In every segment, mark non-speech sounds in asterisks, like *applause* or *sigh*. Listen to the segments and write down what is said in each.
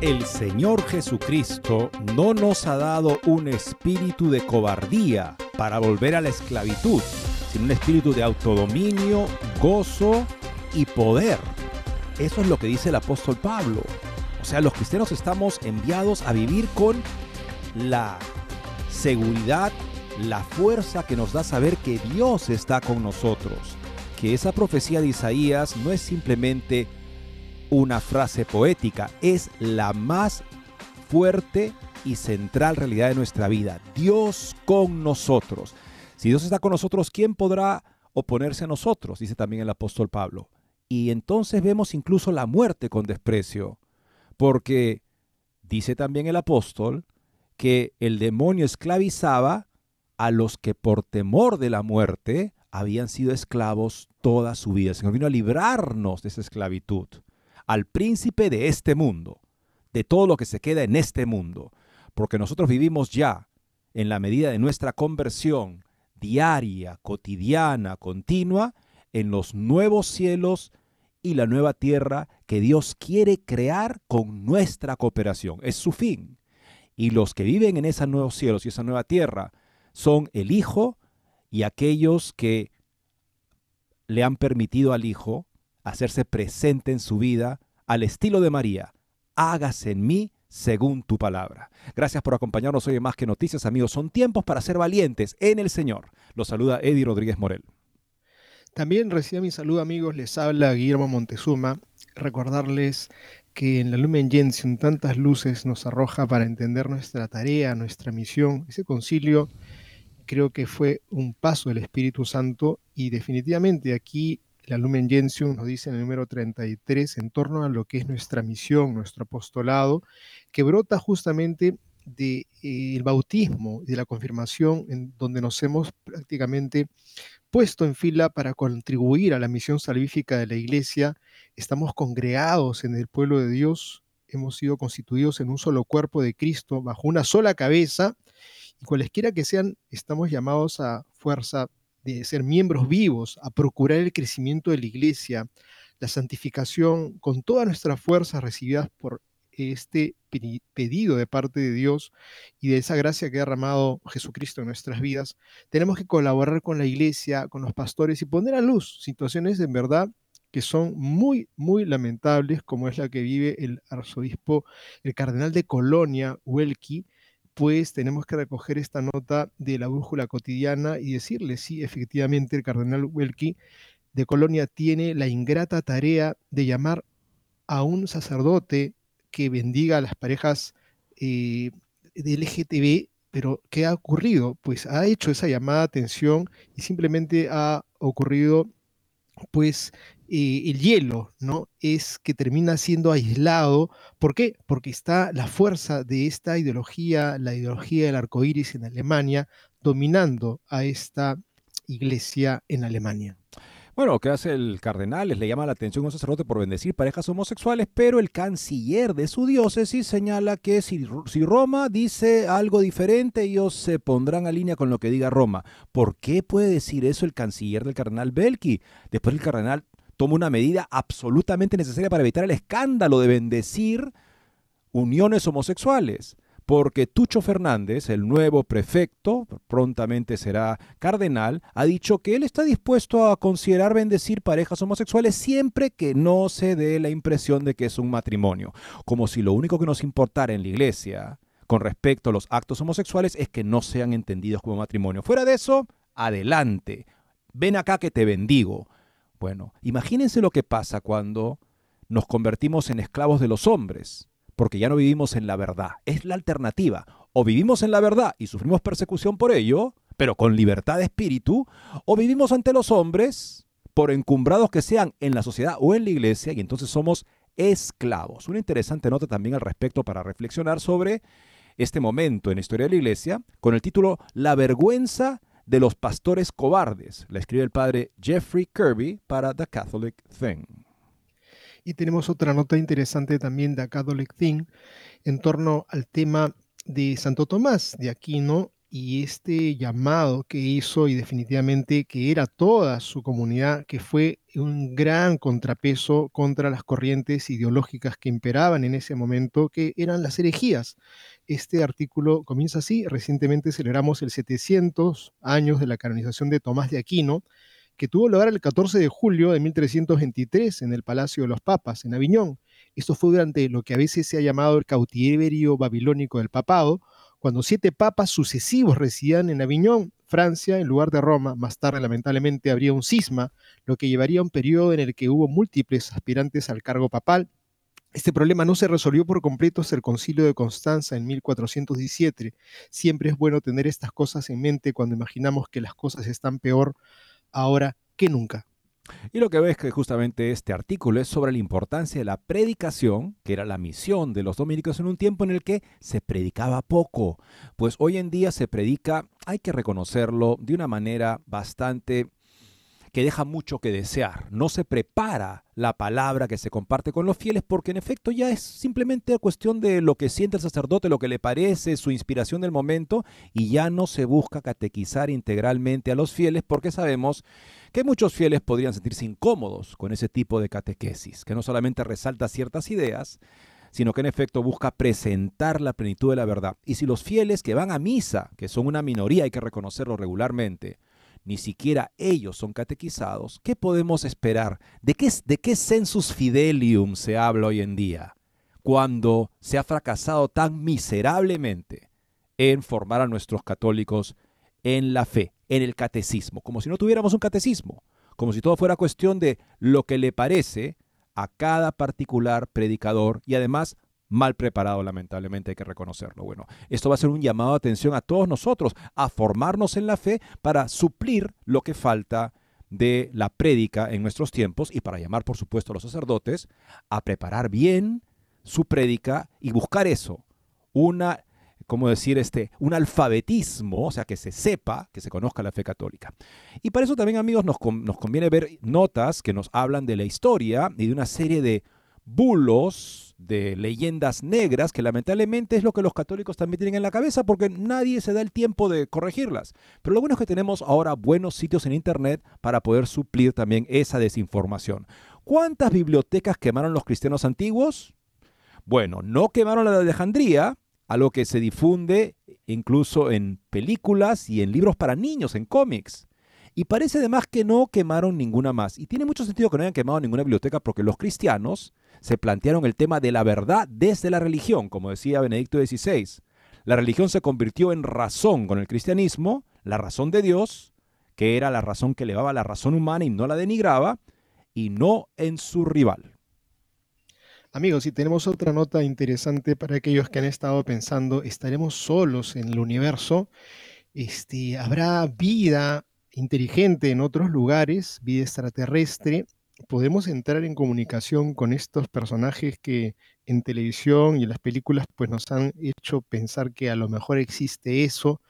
el Señor Jesucristo no nos ha dado un espíritu de cobardía para volver a la esclavitud, sino un espíritu de autodominio, gozo y poder. Eso es lo que dice el apóstol Pablo. O sea, los cristianos estamos enviados a vivir con la seguridad, la fuerza que nos da saber que Dios está con nosotros. Que esa profecía de Isaías no es simplemente una frase poética, es la más fuerte y central realidad de nuestra vida. Dios con nosotros. Si Dios está con nosotros, ¿quién podrá oponerse a nosotros? Dice también el apóstol Pablo. Y entonces vemos incluso la muerte con desprecio, porque dice también el apóstol que el demonio esclavizaba a los que por temor de la muerte habían sido esclavos toda su vida. El Señor vino a librarnos de esa esclavitud al príncipe de este mundo, de todo lo que se queda en este mundo, porque nosotros vivimos ya, en la medida de nuestra conversión diaria, cotidiana, continua, en los nuevos cielos y la nueva tierra que Dios quiere crear con nuestra cooperación. Es su fin. Y los que viven en esos nuevos cielos y esa nueva tierra son el Hijo y aquellos que le han permitido al Hijo hacerse presente en su vida al estilo de María. Hágase en mí según tu palabra. Gracias por acompañarnos hoy en Más que Noticias, amigos. Son tiempos para ser valientes en el Señor. Los saluda Eddie Rodríguez Morel. También reciba mi saludo, amigos. Les habla Guillermo Montezuma. Recordarles que en la Lumen Gentium tantas luces nos arroja para entender nuestra tarea, nuestra misión. Ese concilio creo que fue un paso del Espíritu Santo y definitivamente aquí la Lumen Gentium nos dice en el número 33 en torno a lo que es nuestra misión, nuestro apostolado, que brota justamente del de, eh, bautismo, de la confirmación, en donde nos hemos prácticamente puesto en fila para contribuir a la misión salvífica de la Iglesia. Estamos congregados en el pueblo de Dios, hemos sido constituidos en un solo cuerpo de Cristo, bajo una sola cabeza, y cualesquiera que sean, estamos llamados a fuerza de ser miembros vivos, a procurar el crecimiento de la iglesia, la santificación con todas nuestras fuerzas recibidas por este pedido de parte de Dios y de esa gracia que ha derramado Jesucristo en nuestras vidas, tenemos que colaborar con la iglesia, con los pastores y poner a luz situaciones en verdad que son muy, muy lamentables, como es la que vive el arzobispo, el cardenal de Colonia, Huelqui, pues tenemos que recoger esta nota de la brújula cotidiana y decirle si efectivamente el cardenal Welky de Colonia tiene la ingrata tarea de llamar a un sacerdote que bendiga a las parejas eh, del LGTB, pero ¿qué ha ocurrido? Pues ha hecho esa llamada de atención y simplemente ha ocurrido pues eh, el hielo, ¿no? Es que termina siendo aislado. ¿Por qué? Porque está la fuerza de esta ideología, la ideología del arco iris en Alemania, dominando a esta iglesia en Alemania. Bueno, ¿qué hace el cardenal? Le llama la atención a un sacerdote por bendecir parejas homosexuales, pero el canciller de su diócesis señala que si, si, Roma dice algo diferente, ellos se pondrán a línea con lo que diga Roma. ¿Por qué puede decir eso el canciller del cardenal Belki? Después el cardenal toma una medida absolutamente necesaria para evitar el escándalo de bendecir uniones homosexuales. Porque Tucho Fernández, el nuevo prefecto, prontamente será cardenal, ha dicho que él está dispuesto a considerar bendecir parejas homosexuales siempre que no se dé la impresión de que es un matrimonio. Como si lo único que nos importara en la iglesia con respecto a los actos homosexuales es que no sean entendidos como matrimonio. Fuera de eso, adelante. Ven acá que te bendigo. Bueno, imagínense lo que pasa cuando nos convertimos en esclavos de los hombres, porque ya no vivimos en la verdad. Es la alternativa. O vivimos en la verdad y sufrimos persecución por ello, pero con libertad de espíritu, o vivimos ante los hombres, por encumbrados que sean en la sociedad o en la iglesia, y entonces somos esclavos. Una interesante nota también al respecto para reflexionar sobre este momento en la historia de la iglesia, con el título La vergüenza de los pastores cobardes. La escribe el padre Jeffrey Kirby para The Catholic Thing. Y tenemos otra nota interesante también de Catholic Thing en torno al tema de Santo Tomás de Aquino y este llamado que hizo y definitivamente que era toda su comunidad, que fue un gran contrapeso contra las corrientes ideológicas que imperaban en ese momento, que eran las herejías. Este artículo comienza así, recientemente celebramos el 700 años de la canonización de Tomás de Aquino, que tuvo lugar el 14 de julio de 1323 en el Palacio de los Papas, en Aviñón. Esto fue durante lo que a veces se ha llamado el cautiverio babilónico del papado, cuando siete papas sucesivos residían en Aviñón, Francia, en lugar de Roma. Más tarde, lamentablemente, habría un cisma, lo que llevaría a un periodo en el que hubo múltiples aspirantes al cargo papal. Este problema no se resolvió por completo hasta el concilio de Constanza en 1417. Siempre es bueno tener estas cosas en mente cuando imaginamos que las cosas están peor ahora que nunca. Y lo que ves que justamente este artículo es sobre la importancia de la predicación, que era la misión de los dominicos en un tiempo en el que se predicaba poco. Pues hoy en día se predica, hay que reconocerlo, de una manera bastante que deja mucho que desear. No se prepara la palabra que se comparte con los fieles porque en efecto ya es simplemente cuestión de lo que siente el sacerdote, lo que le parece, su inspiración del momento y ya no se busca catequizar integralmente a los fieles porque sabemos que muchos fieles podrían sentirse incómodos con ese tipo de catequesis, que no solamente resalta ciertas ideas, sino que en efecto busca presentar la plenitud de la verdad. Y si los fieles que van a misa, que son una minoría, hay que reconocerlo regularmente, ni siquiera ellos son catequizados, ¿qué podemos esperar? ¿De qué, de qué sensus fidelium se habla hoy en día? Cuando se ha fracasado tan miserablemente en formar a nuestros católicos en la fe, en el catecismo, como si no tuviéramos un catecismo, como si todo fuera cuestión de lo que le parece a cada particular predicador y además mal preparado, lamentablemente hay que reconocerlo. Bueno, esto va a ser un llamado de atención a todos nosotros, a formarnos en la fe para suplir lo que falta de la prédica en nuestros tiempos y para llamar, por supuesto, a los sacerdotes a preparar bien su prédica y buscar eso, una, ¿cómo decir? Este, un alfabetismo, o sea, que se sepa, que se conozca la fe católica. Y para eso también, amigos, nos, nos conviene ver notas que nos hablan de la historia y de una serie de bulos, de leyendas negras, que lamentablemente es lo que los católicos también tienen en la cabeza porque nadie se da el tiempo de corregirlas. Pero lo bueno es que tenemos ahora buenos sitios en Internet para poder suplir también esa desinformación. ¿Cuántas bibliotecas quemaron los cristianos antiguos? Bueno, no quemaron la de Alejandría, a lo que se difunde incluso en películas y en libros para niños, en cómics. Y parece además que no quemaron ninguna más. Y tiene mucho sentido que no hayan quemado ninguna biblioteca porque los cristianos se plantearon el tema de la verdad desde la religión, como decía Benedicto XVI. La religión se convirtió en razón con el cristianismo, la razón de Dios, que era la razón que elevaba la razón humana y no la denigraba, y no en su rival. Amigos, y tenemos otra nota interesante para aquellos que han estado pensando, ¿estaremos solos en el universo? Este, ¿Habrá vida inteligente en otros lugares, vida extraterrestre? podemos entrar en comunicación con estos personajes que en televisión y en las películas pues nos han hecho pensar que a lo mejor existe eso.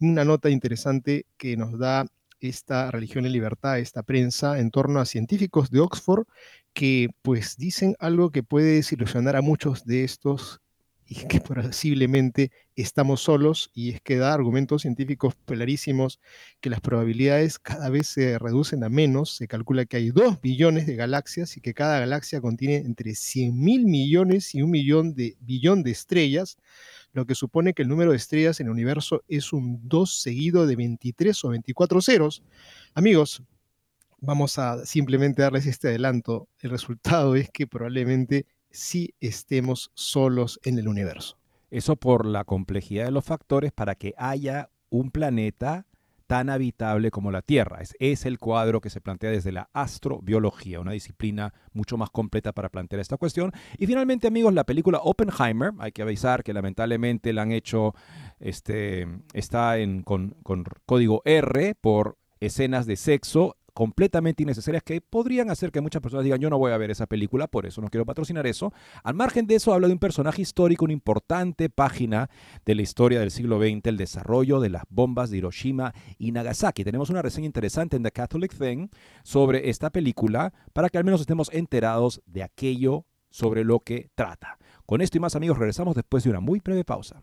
Una nota interesante que nos da esta religión en libertad, esta prensa, en torno a científicos de Oxford que pues dicen algo que puede desilusionar a muchos de estos y que posiblemente estamos solos y es que da argumentos científicos clarísimos que las probabilidades cada vez se reducen a menos. Se calcula que hay 2 billones de galaxias y que cada galaxia contiene entre 100 mil millones y un millón de billón de estrellas, lo que supone que el número de estrellas en el universo es un 2 seguido de 23 o 24 ceros. Amigos, vamos a simplemente darles este adelanto. El resultado es que probablemente si estemos solos en el universo. Eso por la complejidad de los factores para que haya un planeta tan habitable como la Tierra. Es, es, el cuadro que se plantea desde la astrobiología, una disciplina mucho más completa para plantear esta cuestión. Y finalmente, amigos, la película Oppenheimer, hay que avisar que lamentablemente la han hecho, este, está en, con, con código R por escenas de sexo completamente innecesarias que podrían hacer que muchas personas digan yo no voy a ver esa película, por eso no quiero patrocinar eso. Al margen de eso habla de un personaje histórico, una importante página de la historia del siglo XX, el desarrollo de las bombas de Hiroshima y Nagasaki. Tenemos una reseña interesante en The Catholic Thing sobre esta película para que al menos estemos enterados de aquello sobre lo que trata. Con esto y más amigos regresamos después de una muy breve pausa.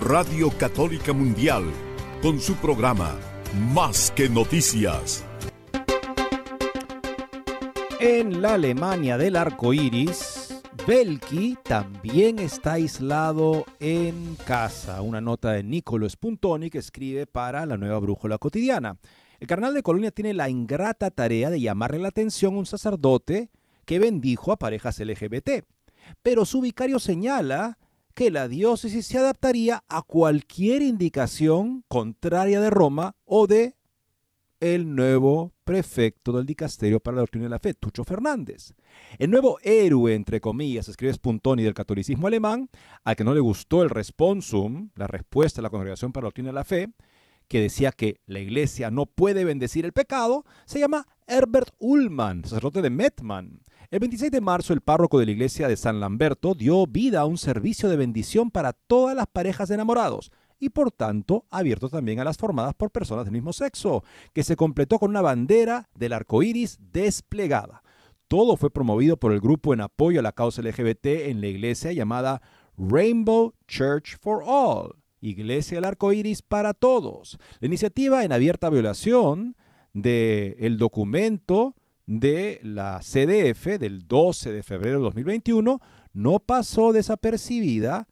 Radio Católica Mundial, con su programa Más que Noticias. En la Alemania del arco iris, Belki también está aislado en casa. Una nota de Nicolo Spuntoni que escribe para la nueva brújula cotidiana. El carnal de Colonia tiene la ingrata tarea de llamarle la atención a un sacerdote que bendijo a parejas LGBT pero su vicario señala que la diócesis se adaptaría a cualquier indicación contraria de Roma o de el nuevo prefecto del dicasterio para la doctrina de la fe, Tucho Fernández. El nuevo héroe, entre comillas, escribe Spuntoni del catolicismo alemán, al que no le gustó el responsum, la respuesta de la Congregación para la doctrina de la fe, que decía que la iglesia no puede bendecir el pecado, se llama Herbert Ullmann, sacerdote de Mettmann. El 26 de marzo, el párroco de la iglesia de San Lamberto dio vida a un servicio de bendición para todas las parejas de enamorados y por tanto abierto también a las formadas por personas del mismo sexo, que se completó con una bandera del arco iris desplegada. Todo fue promovido por el grupo en apoyo a la causa LGBT en la iglesia llamada Rainbow Church for All, Iglesia del Arco Iris para Todos. La iniciativa en abierta violación del documento de la CDF del 12 de febrero de 2021 no pasó desapercibida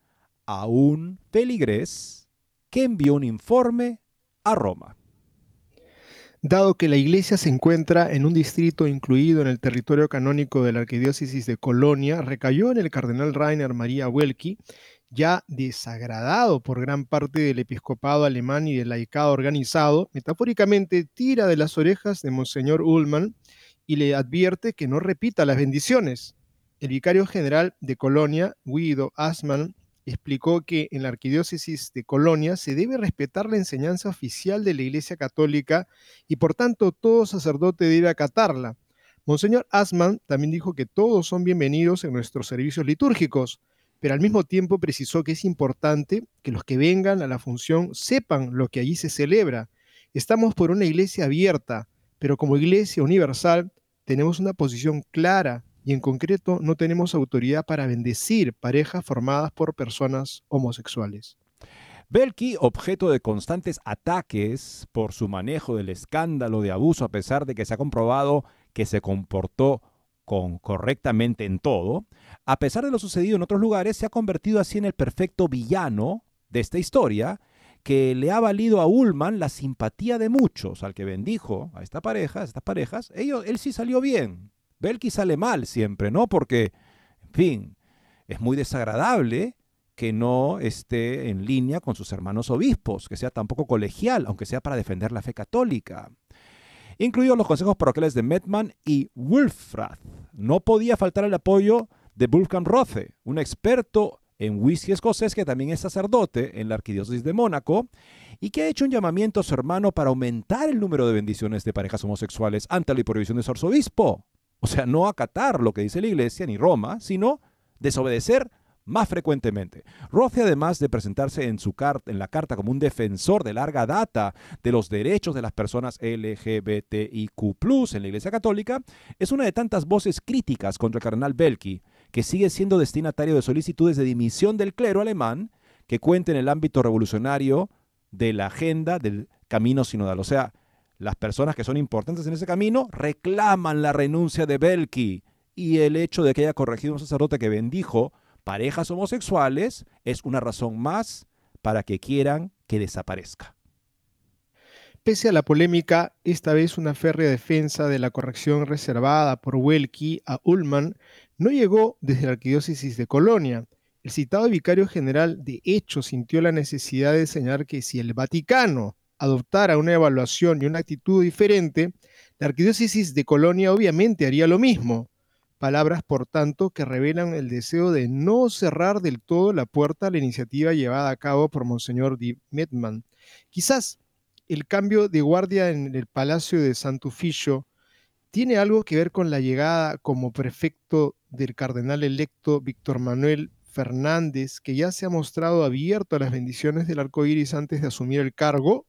a un peligrés que envió un informe a Roma. Dado que la iglesia se encuentra en un distrito incluido en el territorio canónico de la Arquidiócesis de Colonia, recayó en el cardenal Rainer María Welki, ya desagradado por gran parte del episcopado alemán y del laicado organizado, metafóricamente tira de las orejas de Monseñor Ullmann y le advierte que no repita las bendiciones. El vicario general de Colonia, Guido Asman, explicó que en la arquidiócesis de Colonia se debe respetar la enseñanza oficial de la Iglesia Católica y por tanto todo sacerdote debe acatarla. Monseñor Asman también dijo que todos son bienvenidos en nuestros servicios litúrgicos, pero al mismo tiempo precisó que es importante que los que vengan a la función sepan lo que allí se celebra. Estamos por una iglesia abierta, pero como Iglesia Universal tenemos una posición clara y en concreto no tenemos autoridad para bendecir parejas formadas por personas homosexuales. Belki, objeto de constantes ataques por su manejo del escándalo de abuso, a pesar de que se ha comprobado que se comportó correctamente en todo, a pesar de lo sucedido en otros lugares, se ha convertido así en el perfecto villano de esta historia que le ha valido a Ullman la simpatía de muchos, al que bendijo a esta pareja, a estas parejas, ellos, él sí salió bien. Belki sale mal siempre, ¿no? Porque, en fin, es muy desagradable que no esté en línea con sus hermanos obispos, que sea tampoco colegial, aunque sea para defender la fe católica. Incluidos los consejos parroquiales de Metman y Wolfrath. No podía faltar el apoyo de Wolfgang Rothe, un experto en whisky escocés que también es sacerdote en la arquidiócesis de Mónaco y que ha hecho un llamamiento a su hermano para aumentar el número de bendiciones de parejas homosexuales ante la prohibición de su arzobispo. O sea, no acatar lo que dice la iglesia ni Roma, sino desobedecer más frecuentemente. Roth, además de presentarse en, su en la carta como un defensor de larga data de los derechos de las personas LGBTIQ en la Iglesia Católica, es una de tantas voces críticas contra el cardenal Belki, que sigue siendo destinatario de solicitudes de dimisión del clero alemán que cuenta en el ámbito revolucionario de la agenda del camino sinodal. O sea, las personas que son importantes en ese camino reclaman la renuncia de Belki y el hecho de que haya corregido un sacerdote que bendijo parejas homosexuales es una razón más para que quieran que desaparezca. Pese a la polémica, esta vez una férrea defensa de la corrección reservada por Welky a Ullman no llegó desde la arquidiócesis de Colonia. El citado vicario general de hecho sintió la necesidad de señalar que si el Vaticano adoptara una evaluación y una actitud diferente, la arquidiócesis de Colonia obviamente haría lo mismo. Palabras, por tanto, que revelan el deseo de no cerrar del todo la puerta a la iniciativa llevada a cabo por Monseñor Di Metman. Quizás el cambio de guardia en el Palacio de Sant'Ufficio tiene algo que ver con la llegada como prefecto del cardenal electo Víctor Manuel Fernández, que ya se ha mostrado abierto a las bendiciones del arco iris antes de asumir el cargo.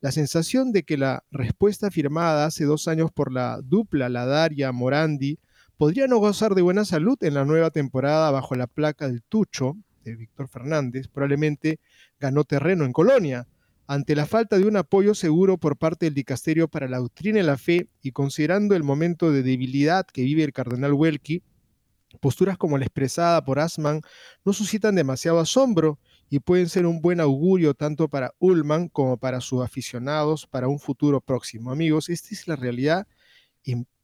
La sensación de que la respuesta firmada hace dos años por la dupla Ladaria Morandi podría no gozar de buena salud en la nueva temporada bajo la placa del Tucho de Víctor Fernández, probablemente ganó terreno en Colonia. Ante la falta de un apoyo seguro por parte del dicasterio para la doctrina y la fe y considerando el momento de debilidad que vive el cardenal Welky, posturas como la expresada por Asman no suscitan demasiado asombro y pueden ser un buen augurio tanto para Ullman como para sus aficionados para un futuro próximo. Amigos, esta es la realidad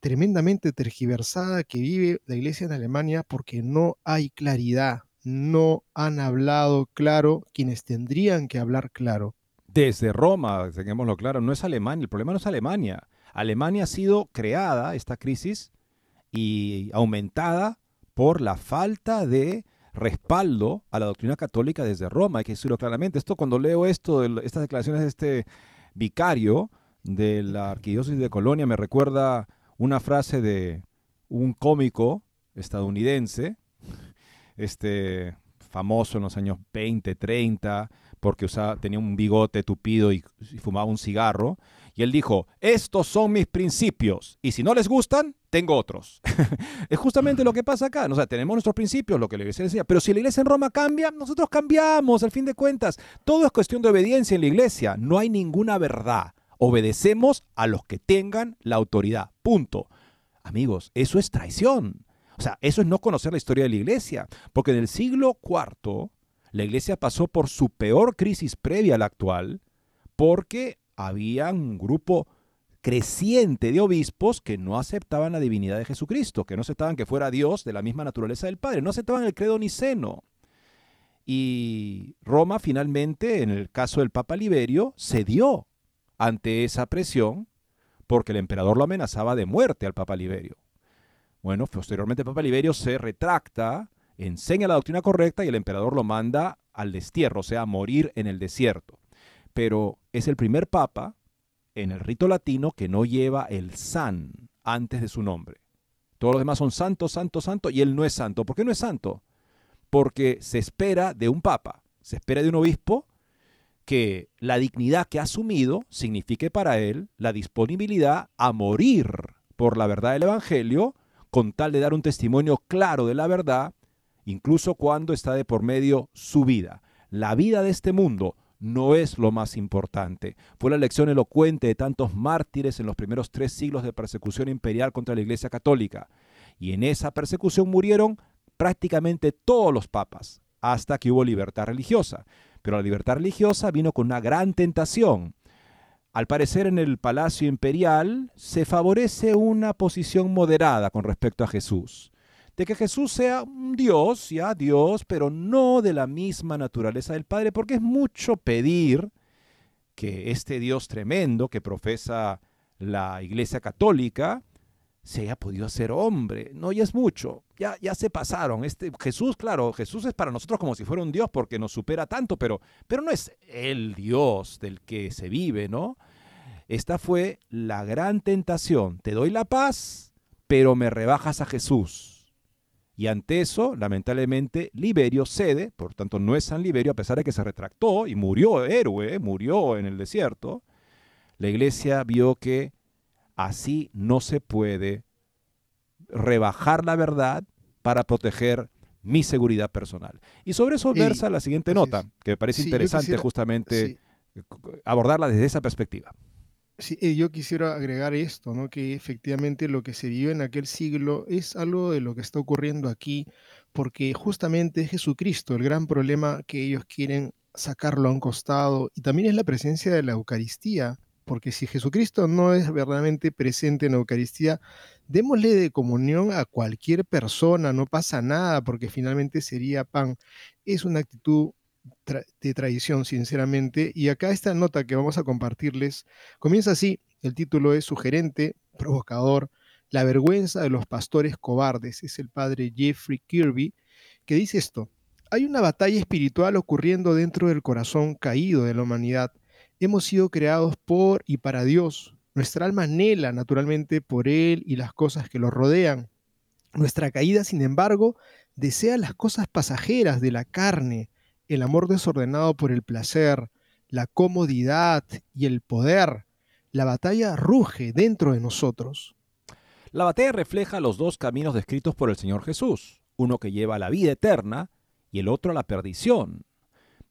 tremendamente tergiversada que vive la iglesia en Alemania porque no hay claridad, no han hablado claro quienes tendrían que hablar claro. Desde Roma, tengámoslo claro, no es Alemania, el problema no es Alemania. Alemania ha sido creada, esta crisis, y aumentada por la falta de respaldo a la doctrina católica desde Roma, hay que decirlo claramente. Esto cuando leo esto, estas declaraciones de este vicario de la arquidiócesis de Colonia, me recuerda una frase de un cómico estadounidense, este famoso en los años 20, 30, porque usaba, tenía un bigote tupido y, fumaba un cigarro. Y él dijo, estos son mis principios, y si no les gustan, tengo otros. *laughs* es justamente lo que pasa acá. O sea, tenemos nuestros principios, lo que la iglesia decía, pero si la iglesia en Roma cambia, nosotros cambiamos, al fin de cuentas. Todo es cuestión de obediencia en la iglesia, no hay ninguna verdad. Obedecemos a los que tengan la autoridad. Punto. Amigos, eso es traición. O sea, eso es no conocer la historia de la iglesia. Porque en el siglo IV, la iglesia pasó por su peor crisis previa a la actual, porque había un grupo creciente de obispos que no aceptaban la divinidad de Jesucristo, que no aceptaban que fuera Dios de la misma naturaleza del Padre, no aceptaban el credo niceno. Y Roma finalmente, en el caso del Papa Liberio, cedió ante esa presión porque el emperador lo amenazaba de muerte al Papa Liberio. Bueno, posteriormente el Papa Liberio se retracta, enseña la doctrina correcta y el emperador lo manda al destierro, o sea, a morir en el desierto. Pero es el primer papa en el rito latino que no lleva el san antes de su nombre. Todos los demás son santo, santo, santo, y él no es santo. ¿Por qué no es santo? Porque se espera de un papa, se espera de un obispo que la dignidad que ha asumido signifique para él la disponibilidad a morir por la verdad del Evangelio, con tal de dar un testimonio claro de la verdad, incluso cuando está de por medio su vida. La vida de este mundo no es lo más importante. Fue la lección elocuente de tantos mártires en los primeros tres siglos de persecución imperial contra la Iglesia Católica. Y en esa persecución murieron prácticamente todos los papas, hasta que hubo libertad religiosa. Pero la libertad religiosa vino con una gran tentación. Al parecer en el Palacio Imperial se favorece una posición moderada con respecto a Jesús. De que Jesús sea un Dios, ya Dios, pero no de la misma naturaleza del Padre, porque es mucho pedir que este Dios tremendo que profesa la Iglesia Católica se haya podido hacer hombre. No, ya es mucho. Ya, ya se pasaron. Este, Jesús, claro, Jesús es para nosotros como si fuera un Dios porque nos supera tanto, pero, pero no es el Dios del que se vive, ¿no? Esta fue la gran tentación. Te doy la paz, pero me rebajas a Jesús. Y ante eso, lamentablemente, Liberio cede, por tanto no es San Liberio, a pesar de que se retractó y murió héroe, murió en el desierto. La iglesia vio que Así no se puede rebajar la verdad para proteger mi seguridad personal. Y sobre eso versa la siguiente nota, que me parece interesante justamente abordarla desde esa perspectiva. Sí, eh, yo quisiera agregar esto, ¿no? que efectivamente lo que se vivió en aquel siglo es algo de lo que está ocurriendo aquí, porque justamente es Jesucristo el gran problema que ellos quieren sacarlo a un costado, y también es la presencia de la Eucaristía, porque si Jesucristo no es verdaderamente presente en la Eucaristía, démosle de comunión a cualquier persona, no pasa nada, porque finalmente sería pan. Es una actitud de tradición, sinceramente. Y acá esta nota que vamos a compartirles comienza así. El título es sugerente, provocador, La vergüenza de los pastores cobardes. Es el padre Jeffrey Kirby que dice esto. Hay una batalla espiritual ocurriendo dentro del corazón caído de la humanidad hemos sido creados por y para Dios. Nuestra alma anhela naturalmente por Él y las cosas que lo rodean. Nuestra caída, sin embargo, desea las cosas pasajeras de la carne, el amor desordenado por el placer, la comodidad y el poder. La batalla ruge dentro de nosotros. La batalla refleja los dos caminos descritos por el Señor Jesús, uno que lleva a la vida eterna y el otro a la perdición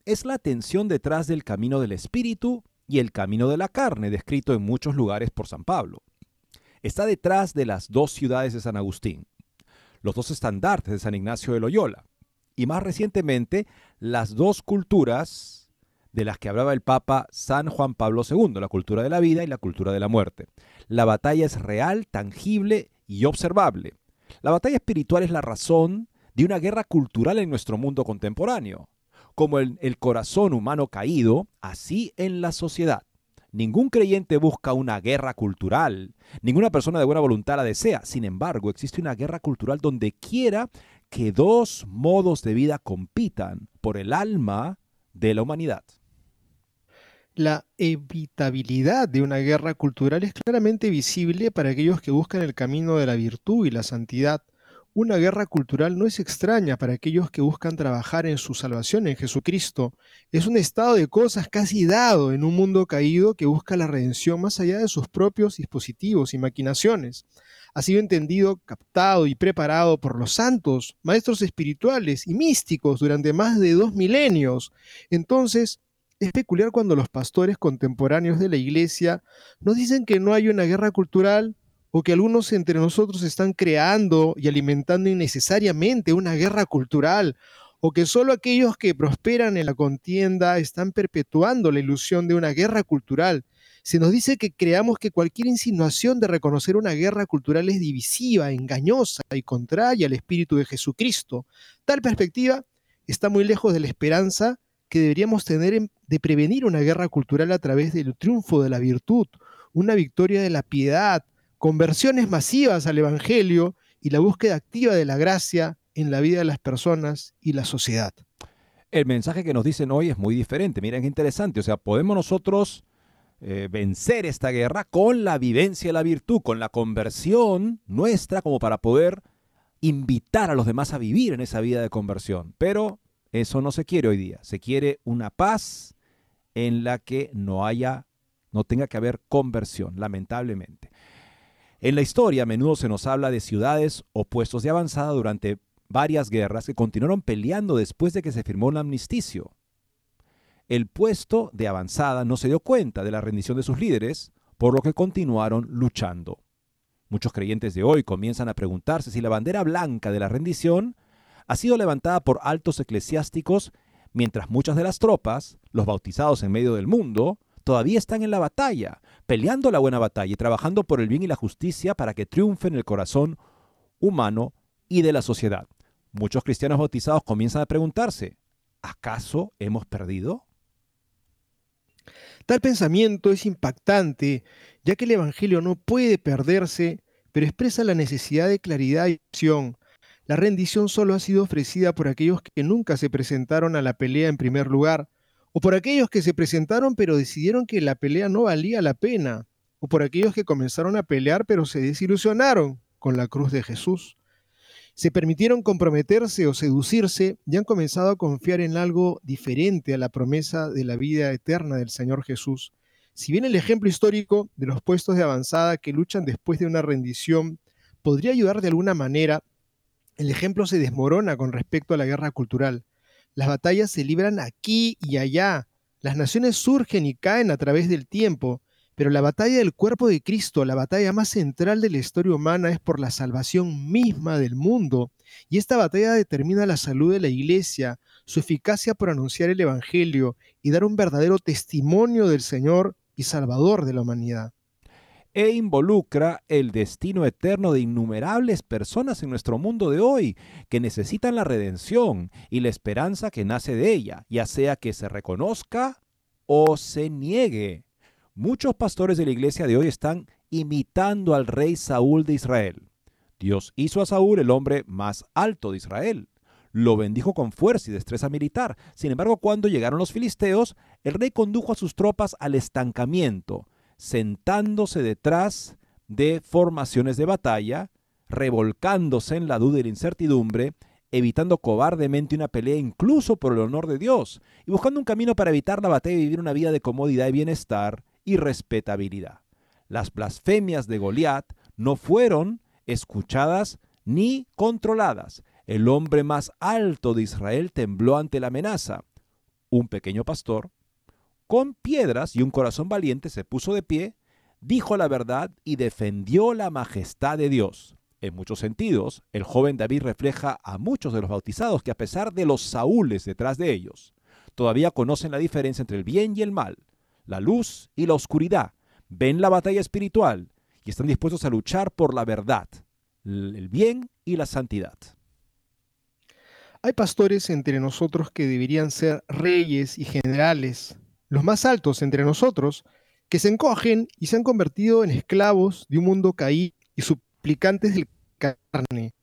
es la tensión detrás del camino del espíritu y el camino de la carne, descrito en muchos lugares por San Pablo. Está detrás de las dos ciudades de San Agustín, los dos estandartes de San Ignacio de Loyola, y más recientemente las dos culturas de las que hablaba el Papa San Juan Pablo II, la cultura de la vida y la cultura de la muerte. La batalla es real, tangible y observable. La batalla espiritual es la razón de una guerra cultural en nuestro mundo contemporáneo como el, el corazón humano caído, así en la sociedad. Ningún creyente busca una guerra cultural, ninguna persona de buena voluntad la desea. Sin embargo, existe una guerra cultural donde quiera que dos modos de vida compitan por el alma de la humanidad. La evitabilidad de una guerra cultural es claramente visible para aquellos que buscan el camino de la virtud y la santidad una guerra cultural no es extraña para aquellos que buscan trabajar en su salvación en Jesucristo. Es un estado de cosas casi dado en un mundo caído que busca la redención más allá de sus propios dispositivos y maquinaciones. Ha sido entendido, captado y preparado por los santos, maestros espirituales y místicos durante más de dos milenios. Entonces, es peculiar cuando los pastores contemporáneos de la Iglesia nos dicen que no hay una guerra cultural, o que algunos entre nosotros están creando y alimentando innecesariamente una guerra cultural, o que solo aquellos que prosperan en la contienda están perpetuando la ilusión de una guerra cultural. Se nos dice que creamos que cualquier insinuación de reconocer una guerra cultural es divisiva, engañosa y contraria al espíritu de Jesucristo. Tal perspectiva está muy lejos de la esperanza que deberíamos tener de prevenir una guerra cultural a través del triunfo de la virtud, una victoria de la piedad, conversiones masivas al Evangelio y la búsqueda activa de la gracia en la vida de las personas y la sociedad. El mensaje que nos dicen hoy es muy diferente. Miren qué interesante. O sea, podemos nosotros eh, vencer esta guerra con la vivencia de la virtud, con la conversión nuestra, como para poder invitar a los demás a vivir en esa vida de conversión. Pero eso no se quiere hoy día. Se quiere una paz en la que no haya, no tenga que haber conversión, lamentablemente. En la historia a menudo se nos habla de ciudades o puestos de avanzada durante varias guerras que continuaron peleando después de que se firmó un amnisticio. El puesto de avanzada no se dio cuenta de la rendición de sus líderes, por lo que continuaron luchando. Muchos creyentes de hoy comienzan a preguntarse si la bandera blanca de la rendición ha sido levantada por altos eclesiásticos mientras muchas de las tropas, los bautizados en medio del mundo, todavía están en la batalla, peleando la buena batalla y trabajando por el bien y la justicia para que triunfe en el corazón humano y de la sociedad. Muchos cristianos bautizados comienzan a preguntarse, ¿acaso hemos perdido? Tal pensamiento es impactante, ya que el Evangelio no puede perderse, pero expresa la necesidad de claridad y acción. La rendición solo ha sido ofrecida por aquellos que nunca se presentaron a la pelea en primer lugar, o por aquellos que se presentaron pero decidieron que la pelea no valía la pena, o por aquellos que comenzaron a pelear pero se desilusionaron con la cruz de Jesús. Se permitieron comprometerse o seducirse y han comenzado a confiar en algo diferente a la promesa de la vida eterna del Señor Jesús. Si bien el ejemplo histórico de los puestos de avanzada que luchan después de una rendición podría ayudar de alguna manera, el ejemplo se desmorona con respecto a la guerra cultural. Las batallas se libran aquí y allá. Las naciones surgen y caen a través del tiempo, pero la batalla del cuerpo de Cristo, la batalla más central de la historia humana, es por la salvación misma del mundo. Y esta batalla determina la salud de la iglesia, su eficacia por anunciar el Evangelio y dar un verdadero testimonio del Señor y Salvador de la humanidad. E involucra el destino eterno de innumerables personas en nuestro mundo de hoy que necesitan la redención y la esperanza que nace de ella, ya sea que se reconozca o se niegue. Muchos pastores de la iglesia de hoy están imitando al rey Saúl de Israel. Dios hizo a Saúl el hombre más alto de Israel. Lo bendijo con fuerza y destreza militar. Sin embargo, cuando llegaron los filisteos, el rey condujo a sus tropas al estancamiento, sentándose detrás de formaciones de batalla, revolcándose en la duda y la incertidumbre, evitando cobardemente una pelea incluso por el honor de Dios, y buscando un camino para evitar la batalla y vivir una vida de comodidad y bienestar, y respetabilidad. Las blasfemias de Goliat no fueron escuchadas ni controladas. El hombre más alto de Israel tembló ante la amenaza. Un pequeño pastor, con piedras y un corazón valiente, se puso de pie, dijo la verdad y defendió la majestad de Dios. En muchos sentidos, el joven David refleja a muchos de los bautizados que a pesar de los saúles detrás de ellos, todavía conocen la diferencia entre el bien y el mal, la luz y la oscuridad, ven la batalla espiritual y están dispuestos a luchar por la verdad, el bien y la santidad. Hay pastores entre nosotros que deberían ser reyes y generales, los más altos entre nosotros, que se encogen y se han convertido en esclavos de un mundo caído y suplicantes del carne.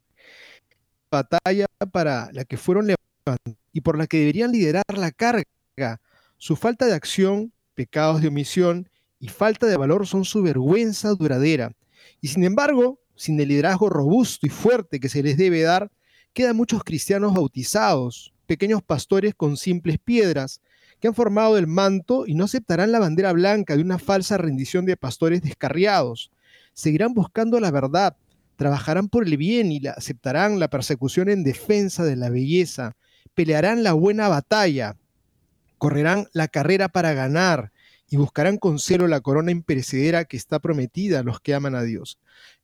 Batalla para la que fueron levantados y por la que deberían liderar la carga. Su falta de acción pecados de omisión y falta de valor son su vergüenza duradera. Y sin embargo, sin el liderazgo robusto y fuerte que se les debe dar, quedan muchos cristianos bautizados, pequeños pastores con simples piedras, que han formado el manto y no aceptarán la bandera blanca de una falsa rendición de pastores descarriados. Seguirán buscando la verdad, trabajarán por el bien y aceptarán la persecución en defensa de la belleza, pelearán la buena batalla, correrán la carrera para ganar y buscarán con celo la corona imperecedera que está prometida a los que aman a Dios.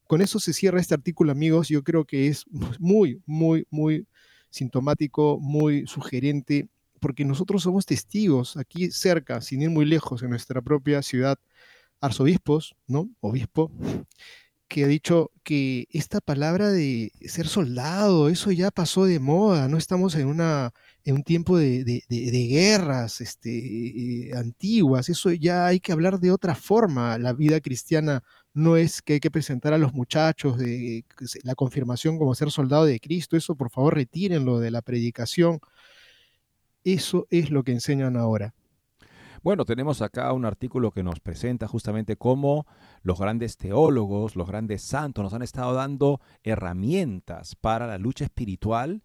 Con eso se cierra este artículo, amigos. Yo creo que es muy, muy, muy sintomático, muy sugerente, porque nosotros somos testigos aquí cerca, sin ir muy lejos, en nuestra propia ciudad, arzobispos, ¿no? Obispo, que ha dicho que esta palabra de ser soldado, eso ya pasó de moda, no estamos en una en un tiempo de, guerras este, antiguas, eso ya hay que hablar de otra forma. La vida cristiana no es que hay que presentar a los muchachos de la confirmación como ser soldado de Cristo, eso por favor retírenlo de la predicación. Eso es lo que enseñan ahora. Bueno, tenemos acá un artículo que nos presenta justamente cómo los grandes teólogos, los grandes santos nos han estado dando herramientas para la lucha espiritual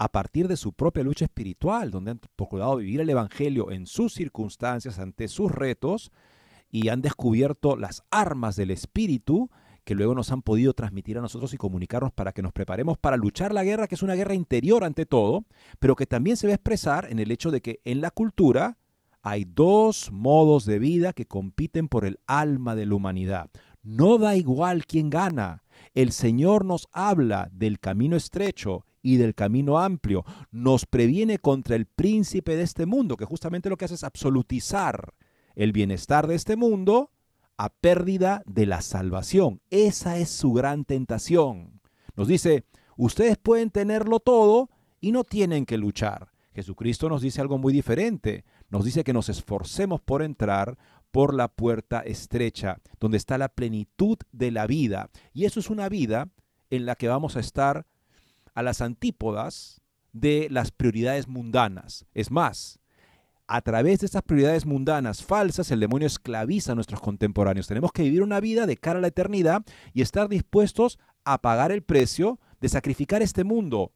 a partir de su propia lucha espiritual, donde han procurado vivir el Evangelio en sus circunstancias, ante sus retos, y han descubierto las armas del Espíritu que luego nos han podido transmitir a nosotros y comunicarnos para que nos preparemos para luchar la guerra, que es una guerra interior ante todo, pero que también se va a expresar en el hecho de que en la cultura hay dos modos de vida que compiten por el alma de la humanidad. No da igual quién gana. El Señor nos habla del camino estrecho y del camino amplio. Nos previene contra el príncipe de este mundo, que justamente lo que hace es absolutizar el bienestar de este mundo a pérdida de la salvación. Esa es su gran tentación. Nos dice, ustedes pueden tenerlo todo y no tienen que luchar. Jesucristo nos dice algo muy diferente. Nos dice que nos esforcemos por entrar por la puerta estrecha, donde está la plenitud de la vida. Y eso es una vida en la que vamos a estar a las antípodas de las prioridades mundanas. Es más, a través de estas prioridades mundanas falsas, el demonio esclaviza a nuestros contemporáneos. Tenemos que vivir una vida de cara a la eternidad y estar dispuestos a pagar el precio de sacrificar este mundo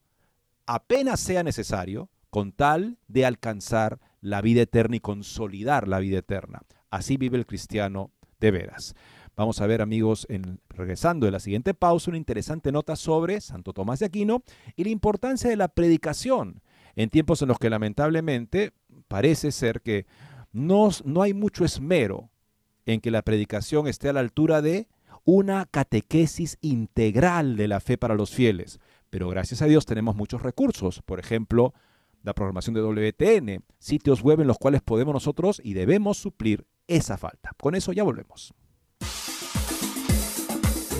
apenas sea necesario con tal de alcanzar la vida eterna y consolidar la vida eterna. Así vive el cristiano de veras. Vamos a ver, amigos, en, regresando de la siguiente pausa, una interesante nota sobre Santo Tomás de Aquino y la importancia de la predicación en tiempos en los que lamentablemente parece ser que no, no hay mucho esmero en que la predicación esté a la altura de una catequesis integral de la fe para los fieles. Pero gracias a Dios tenemos muchos recursos. Por ejemplo, la programación de WTN, sitios web en los cuales podemos nosotros y debemos suplir esa falta. Con eso ya volvemos.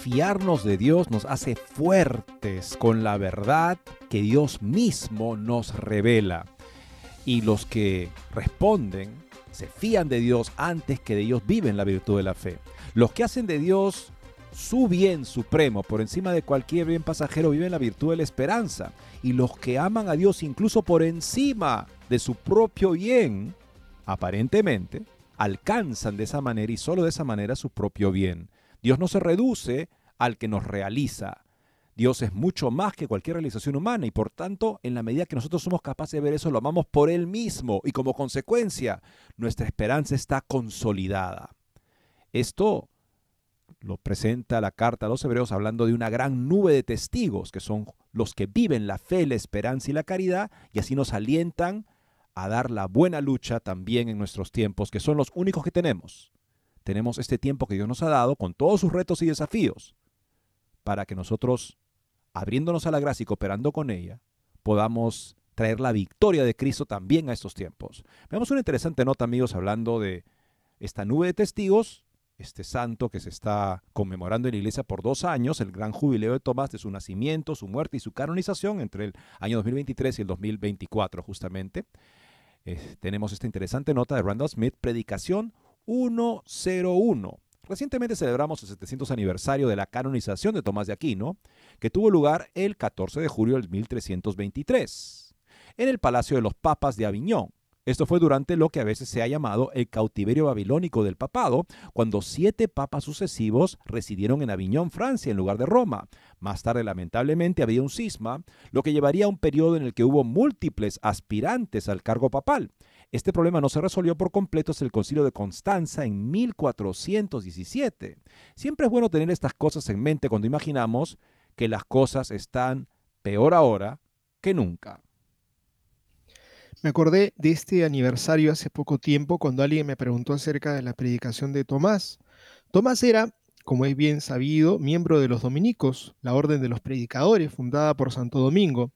Fiarnos de Dios nos hace fuertes con la verdad que Dios mismo nos revela. Y los que responden se fían de Dios antes que de Dios viven la virtud de la fe. Los que hacen de Dios su bien supremo por encima de cualquier bien pasajero viven la virtud de la esperanza. Y los que aman a Dios incluso por encima de su propio bien, aparentemente, alcanzan de esa manera y solo de esa manera su propio bien. Dios no se reduce al que nos realiza. Dios es mucho más que cualquier realización humana y por tanto, en la medida que nosotros somos capaces de ver eso, lo amamos por Él mismo y como consecuencia, nuestra esperanza está consolidada. Esto lo presenta la carta a los hebreos hablando de una gran nube de testigos, que son los que viven la fe, la esperanza y la caridad, y así nos alientan a dar la buena lucha también en nuestros tiempos, que son los únicos que tenemos tenemos este tiempo que Dios nos ha dado con todos sus retos y desafíos para que nosotros, abriéndonos a la gracia y cooperando con ella, podamos traer la victoria de Cristo también a estos tiempos. Veamos una interesante nota, amigos, hablando de esta nube de testigos, este santo que se está conmemorando en la iglesia por dos años, el gran jubileo de Tomás de su nacimiento, su muerte y su canonización entre el año 2023 y el 2024 justamente. Eh, tenemos esta interesante nota de Randall Smith, predicación 101. Recientemente celebramos el 700 aniversario de la canonización de Tomás de Aquino, que tuvo lugar el 14 de julio del 1323, en el Palacio de los Papas de Aviñón. Esto fue durante lo que a veces se ha llamado el cautiverio babilónico del papado, cuando siete papas sucesivos residieron en Aviñón, Francia, en lugar de Roma. Más tarde, lamentablemente, había un cisma, lo que llevaría a un periodo en el que hubo múltiples aspirantes al cargo papal. Este problema no se resolvió por completo hasta el concilio de Constanza en 1417. Siempre es bueno tener estas cosas en mente cuando imaginamos que las cosas están peor ahora que nunca. Me acordé de este aniversario hace poco tiempo cuando alguien me preguntó acerca de la predicación de Tomás. Tomás era, como es bien sabido, miembro de los dominicos, la orden de los predicadores fundada por Santo Domingo.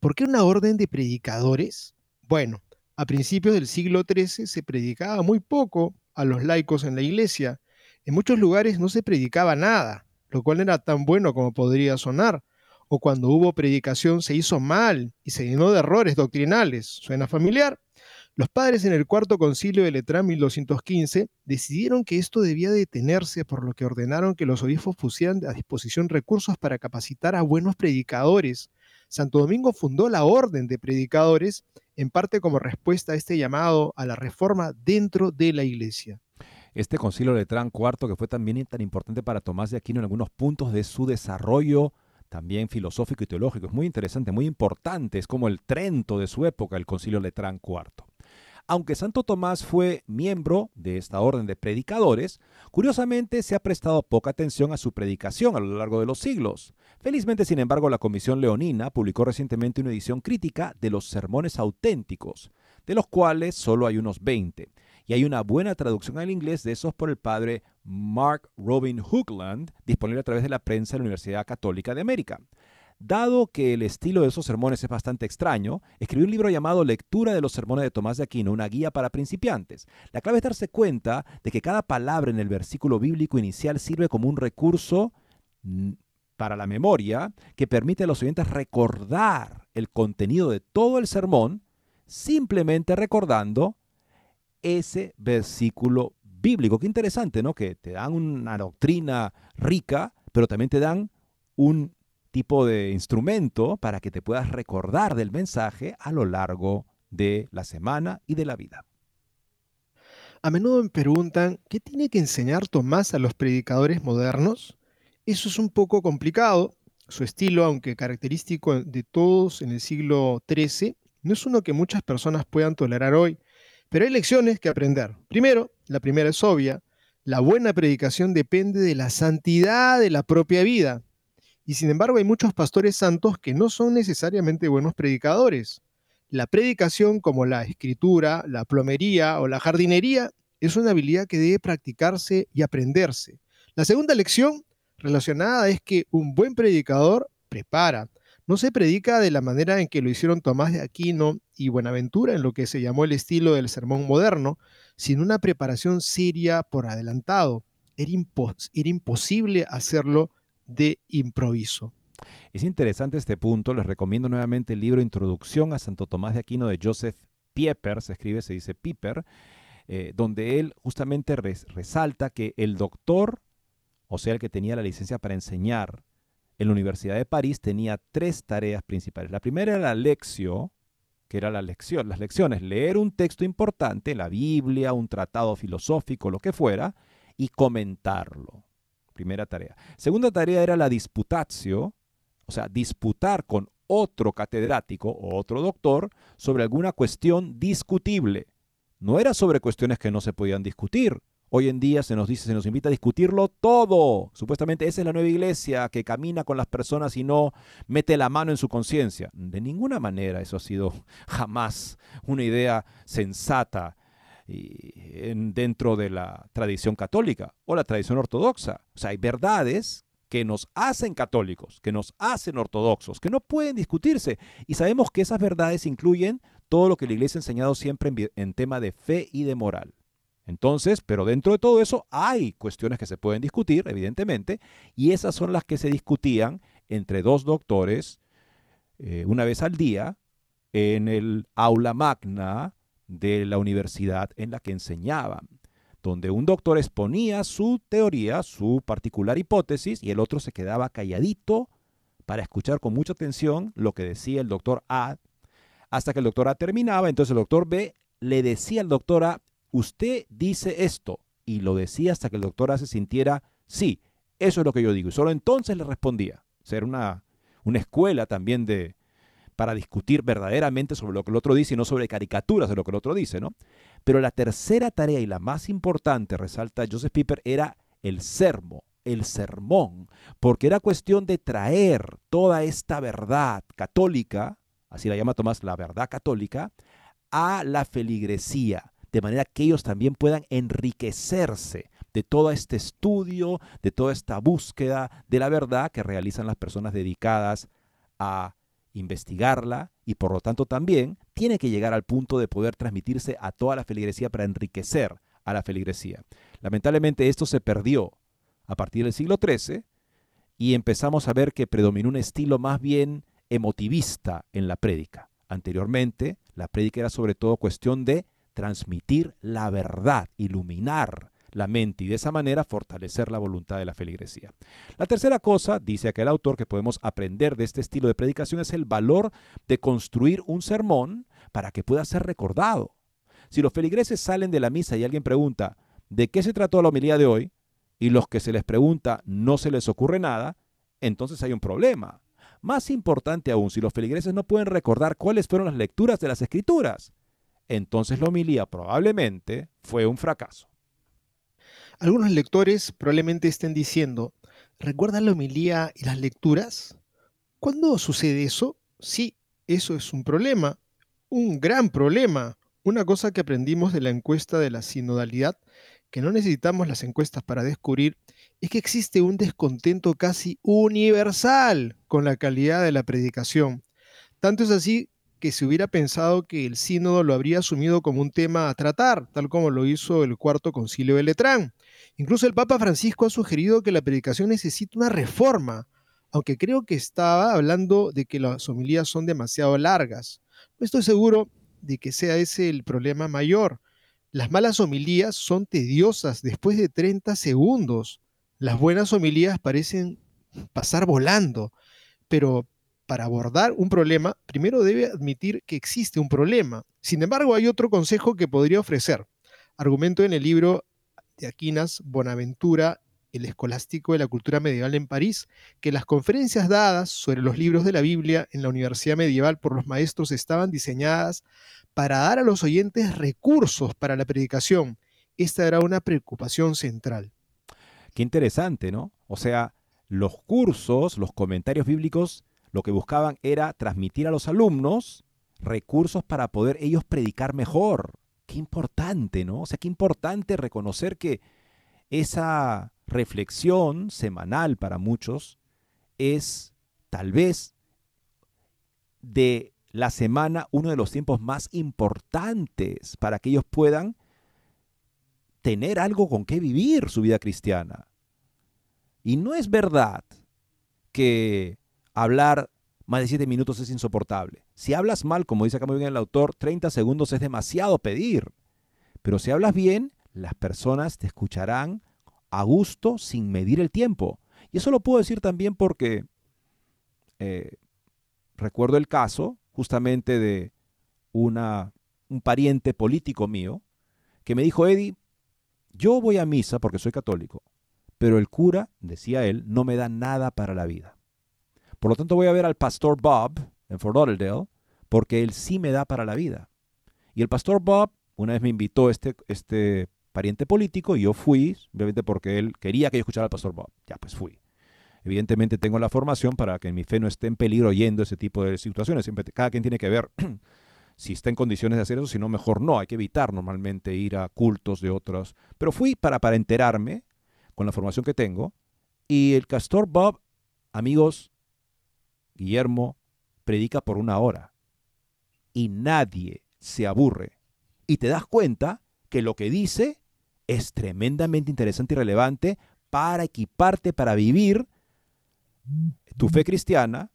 ¿Por qué una orden de predicadores? Bueno, a principios del siglo XIII se predicaba muy poco a los laicos en la iglesia. En muchos lugares no se predicaba nada, lo cual era tan bueno como podría sonar o cuando hubo predicación se hizo mal y se llenó de errores doctrinales. ¿Suena familiar? Los padres en el cuarto concilio de Letrán 1215 decidieron que esto debía detenerse, por lo que ordenaron que los obispos pusieran a disposición recursos para capacitar a buenos predicadores. Santo Domingo fundó la Orden de Predicadores, en parte como respuesta a este llamado a la reforma dentro de la Iglesia. Este concilio de Letrán IV, que fue también tan importante para Tomás de Aquino en algunos puntos de su desarrollo también filosófico y teológico. Es muy interesante, muy importante. Es como el Trento de su época, el Concilio Letrán IV. Aunque Santo Tomás fue miembro de esta orden de predicadores, curiosamente se ha prestado poca atención a su predicación a lo largo de los siglos. Felizmente, sin embargo, la Comisión Leonina publicó recientemente una edición crítica de los sermones auténticos, de los cuales solo hay unos 20, y hay una buena traducción al inglés de esos por el padre Mark Robin Hoogland, disponible a través de la prensa de la Universidad Católica de América. Dado que el estilo de esos sermones es bastante extraño, escribió un libro llamado Lectura de los Sermones de Tomás de Aquino, una guía para principiantes. La clave es darse cuenta de que cada palabra en el versículo bíblico inicial sirve como un recurso para la memoria que permite a los oyentes recordar el contenido de todo el sermón simplemente recordando ese versículo bíblico. Qué interesante, ¿no? Que te dan una doctrina rica, pero también te dan un tipo de instrumento para que te puedas recordar del mensaje a lo largo de la semana y de la vida. A menudo me preguntan, ¿qué tiene que enseñar Tomás a los predicadores modernos? Eso es un poco complicado. Su estilo, aunque característico de todos en el siglo XIII, no es uno que muchas personas puedan tolerar hoy. Pero hay lecciones que aprender. Primero, la primera es obvia, la buena predicación depende de la santidad de la propia vida. Y sin embargo hay muchos pastores santos que no son necesariamente buenos predicadores. La predicación, como la escritura, la plomería o la jardinería, es una habilidad que debe practicarse y aprenderse. La segunda lección relacionada es que un buen predicador prepara, no se predica de la manera en que lo hicieron Tomás de Aquino y Buenaventura en lo que se llamó el estilo del sermón moderno, sino una preparación seria por adelantado. Era, imposible hacerlo de improviso. Es interesante este punto. Les recomiendo nuevamente el libro Introducción a Santo Tomás de Aquino de Joseph Pieper, se escribe, se dice Piper, eh, donde él justamente resalta que el doctor, o sea, el que tenía la licencia para enseñar, en la Universidad de París tenía tres tareas principales. La primera era la lección, que era la lección, las lecciones, leer un texto importante, la Biblia, un tratado filosófico, lo que fuera, y comentarlo. Primera tarea. Segunda tarea era la disputatio, o sea, disputar con otro catedrático o otro doctor sobre alguna cuestión discutible. No era sobre cuestiones que no se podían discutir, Hoy en día se nos dice, se nos invita a discutirlo todo. Supuestamente esa es la nueva iglesia que camina con las personas y no mete la mano en su conciencia. De ninguna manera eso ha sido *laughs* jamás una idea sensata dentro de la tradición católica o la tradición ortodoxa. O sea, hay verdades que nos hacen católicos, que nos hacen ortodoxos, que no pueden discutirse. Y sabemos que esas verdades incluyen todo lo que la iglesia ha enseñado siempre en, tema de fe y de moral. Entonces, pero dentro de todo eso hay cuestiones que se pueden discutir, evidentemente, y esas son las que se discutían entre dos doctores eh, una vez al día en el aula magna de la universidad en la que enseñaban, donde un doctor exponía su teoría, su particular hipótesis, y el otro se quedaba calladito para escuchar con mucha atención lo que decía el doctor A, hasta que el doctor A terminaba, entonces el doctor B le decía al doctor A, usted dice esto, y lo decía hasta que el doctor A se sintiera, sí, eso es lo que yo digo. Y solo entonces le respondía. Ser una, una escuela también de, para discutir verdaderamente sobre lo que el otro dice y no sobre caricaturas de lo que el otro dice, ¿no? Pero la tercera tarea y la más importante, resalta Joseph Piper, era el sermo, el sermón, porque era cuestión de traer toda esta verdad católica, así la llama Tomás, la verdad católica, a la feligresía, de manera que ellos también puedan enriquecerse de todo este estudio, de toda esta búsqueda de la verdad que realizan las personas dedicadas a investigarla y por lo tanto también tiene que llegar al punto de poder transmitirse a toda la feligresía para enriquecer a la feligresía. Lamentablemente esto se perdió a partir del siglo XIII y empezamos a ver que predominó un estilo más bien emotivista en la prédica. Anteriormente, la prédica era sobre todo cuestión de transmitir la verdad, iluminar la mente y de esa manera fortalecer la voluntad de la feligresía. La tercera cosa, dice aquel autor, que podemos aprender de este estilo de predicación es el valor de construir un sermón para que pueda ser recordado. Si los feligreses salen de la misa y alguien pregunta, ¿de qué se trató la homilía de hoy? y los que se les pregunta no se les ocurre nada, entonces hay un problema. Más importante aún, si los feligreses no pueden recordar cuáles fueron las lecturas de las escrituras, entonces la homilía probablemente fue un fracaso. Algunos lectores probablemente estén diciendo, ¿recuerdan la homilía y las lecturas? ¿Cuándo sucede eso? Sí, eso es un problema, un gran problema. Una cosa que aprendimos de la encuesta de la sinodalidad, que no necesitamos las encuestas para descubrir, es que existe un descontento casi universal con la calidad de la predicación. Tanto es así que se hubiera pensado que el sínodo lo habría asumido como un tema a tratar, tal como lo hizo el cuarto concilio de Letrán. Incluso el Papa Francisco ha sugerido que la predicación necesita una reforma, aunque creo que estaba hablando de que las homilías son demasiado largas. No estoy seguro de que sea ese el problema mayor. Las malas homilías son tediosas después de 30 segundos. Las buenas homilías parecen pasar volando, pero para abordar un problema, primero debe admitir que existe un problema. Sin embargo, hay otro consejo que podría ofrecer. Argumento en el libro de Aquinas, Bonaventura, el escolástico de la cultura medieval en París, que las conferencias dadas sobre los libros de la Biblia en la universidad medieval por los maestros estaban diseñadas para dar a los oyentes recursos para la predicación. Esta era una preocupación central. Qué interesante, ¿no? O sea, los cursos, los comentarios bíblicos lo que buscaban era transmitir a los alumnos recursos para poder ellos predicar mejor. Qué importante, ¿no? O sea, qué importante reconocer que esa reflexión semanal para muchos es tal vez de la semana uno de los tiempos más importantes para que ellos puedan tener algo con qué vivir su vida cristiana. Y no es verdad que hablar más de siete minutos es insoportable. Si hablas mal, como dice acá muy bien el autor, 30 segundos es demasiado pedir. Pero si hablas bien, las personas te escucharán a gusto sin medir el tiempo. Y eso lo puedo decir también porque eh, recuerdo el caso justamente de una, un pariente político mío que me dijo, Eddie, yo voy a misa porque soy católico, pero el cura, decía él, no me da nada para la vida. Por lo tanto, voy a ver al pastor Bob en Fort Lauderdale, porque él sí me da para la vida. Y el pastor Bob una vez me invitó este, este pariente político y yo fui, obviamente porque él quería que yo escuchara al pastor Bob. Ya, pues fui. Evidentemente tengo la formación para que mi fe no esté en peligro oyendo ese tipo de situaciones. Siempre, cada quien tiene que ver *clears throat* si está en condiciones de hacer eso, si no, mejor no. Hay que evitar normalmente ir a cultos de otros. Pero fui para, para enterarme con la formación que tengo. Y el pastor Bob, amigos, Guillermo predica por una hora y nadie se aburre. Y te das cuenta que lo que dice es tremendamente interesante y relevante para equiparte para vivir tu fe cristiana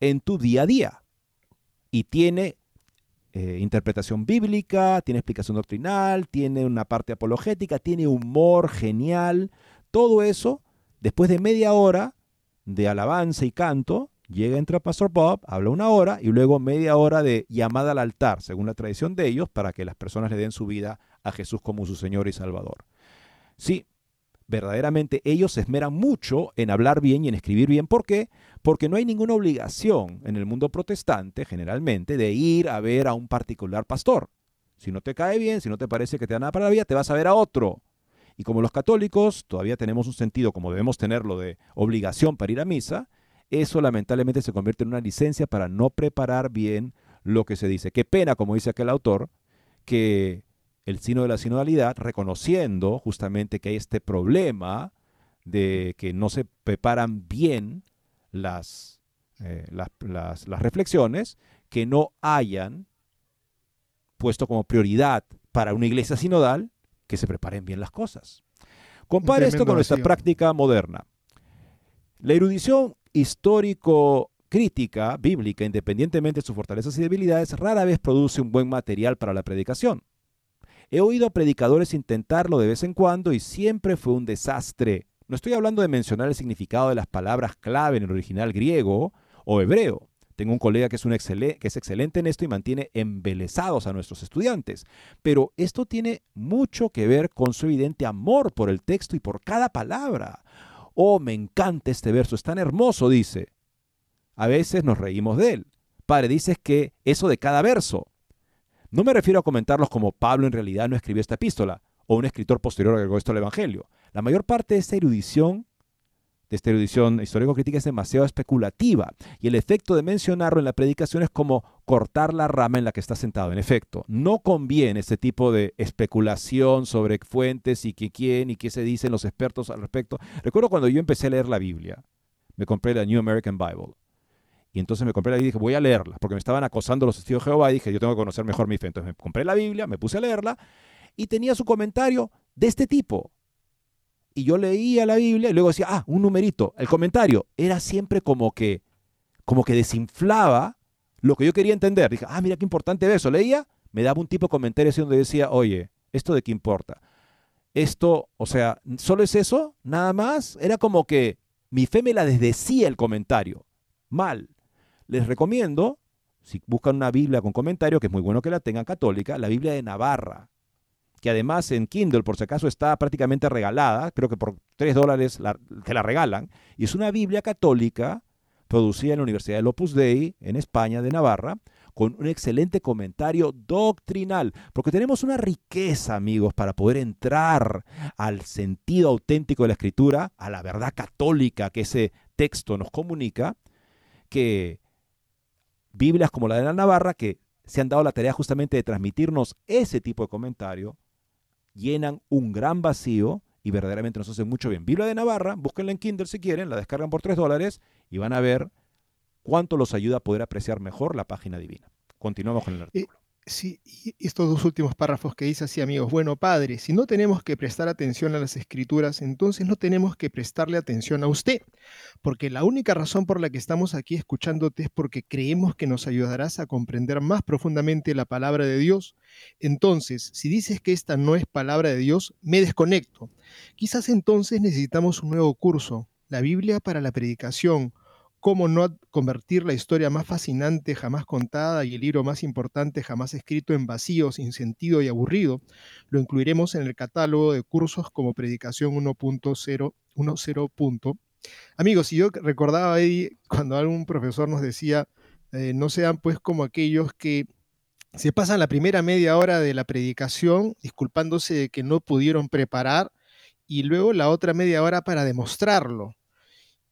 en tu día a día. Y tiene eh, interpretación bíblica, tiene explicación doctrinal, tiene una parte apologética, tiene humor genial. Todo eso, después de media hora de alabanza y canto, Llega, entra Pastor Bob, habla una hora y luego media hora de llamada al altar, según la tradición de ellos, para que las personas le den su vida a Jesús como su Señor y Salvador. Sí, verdaderamente ellos se esmeran mucho en hablar bien y en escribir bien. ¿Por qué? Porque no hay ninguna obligación en el mundo protestante, generalmente, de ir a ver a un particular pastor. Si no te cae bien, si no te parece que te da nada para la vida, te vas a ver a otro. Y como los católicos todavía tenemos un sentido, como debemos tenerlo, de obligación para ir a misa, eso lamentablemente se convierte en una licencia para no preparar bien lo que se dice. Qué pena, como dice aquel autor, que el sino de la sinodalidad, reconociendo justamente que hay este problema de que no se preparan bien las, eh, las, reflexiones, que no hayan puesto como prioridad para una iglesia sinodal que se preparen bien las cosas. Compare esto con nuestra práctica moderna. La erudición histórico-crítica bíblica, independientemente de sus fortalezas y debilidades, rara vez produce un buen material para la predicación. He oído a predicadores intentarlo de vez en cuando y siempre fue un desastre. No estoy hablando de mencionar el significado de las palabras clave en el original griego o hebreo. Tengo un colega que es, un que es excelente en esto y mantiene embelesados a nuestros estudiantes. Pero esto tiene mucho que ver con su evidente amor por el texto y por cada palabra. Oh, me encanta este verso, es tan hermoso, dice. A veces nos reímos de él. Padre, dices que eso de cada verso. No me refiero a comentarlos como Pablo en realidad no escribió esta epístola o un escritor posterior agregó esto al Evangelio. La mayor parte de esta erudición, de esta erudición histórico-crítica es demasiado especulativa y el efecto de mencionarlo en la predicación es como cortar la rama en la que está sentado. En efecto, no conviene este tipo de especulación sobre fuentes y qué quién y qué se dicen los expertos al respecto. Recuerdo cuando yo empecé a leer la Biblia, me compré la New American Bible y entonces me compré la Biblia y dije, voy a leerla, porque me estaban acosando los testigos de Jehová y dije, yo tengo que conocer mejor mi fe. Entonces me compré la Biblia, me puse a leerla y tenía su comentario de este tipo. Y yo leía la Biblia y luego decía, ah, un numerito. El comentario era siempre como que, como que desinflaba lo que yo quería entender. Dije, ah, mira qué importante eso. Leía, me daba un tipo de comentario así donde decía, oye, ¿esto de qué importa? Esto, o sea, ¿solo es eso? Nada más. Era como que mi fe me la desdecía el comentario. Mal les recomiendo, si buscan una Biblia con comentario, que es muy bueno que la tengan católica, la Biblia de Navarra, que además en Kindle, por si acaso, está prácticamente regalada, creo que por 3 dólares te la regalan, y es una Biblia católica producida en la Universidad del Opus Dei, en España, de Navarra, con un excelente comentario doctrinal, porque tenemos una riqueza, amigos, para poder entrar al sentido auténtico de la escritura, a la verdad católica que ese texto nos comunica, que Biblias como la de la Navarra, que se han dado la tarea justamente de transmitirnos ese tipo de comentario, llenan un gran vacío y verdaderamente nos hacen mucho bien. Biblia de Navarra, búsquenla en Kindle si quieren, la descargan por 3 dólares y van a ver cuánto los ayuda a poder apreciar mejor la página divina. Continuamos con el artículo. Sí, estos dos últimos párrafos que dice así, amigos. Bueno, Padre, si no tenemos que prestar atención a las escrituras, entonces no tenemos que prestarle atención a usted, porque la única razón por la que estamos aquí escuchándote es porque creemos que nos ayudarás a comprender más profundamente la palabra de Dios. Entonces, si dices que esta no es palabra de Dios, me desconecto. Quizás entonces necesitamos un nuevo curso, la Biblia para la predicación cómo no convertir la historia más fascinante jamás contada y el libro más importante jamás escrito en vacío, sin sentido y aburrido. Lo incluiremos en el catálogo de cursos como Predicación 1.0. Amigos, si yo recordaba, Eddie, cuando algún profesor nos decía, eh, no sean pues como aquellos que se pasan la primera media hora de la predicación disculpándose de que no pudieron preparar y luego la otra media hora para demostrarlo.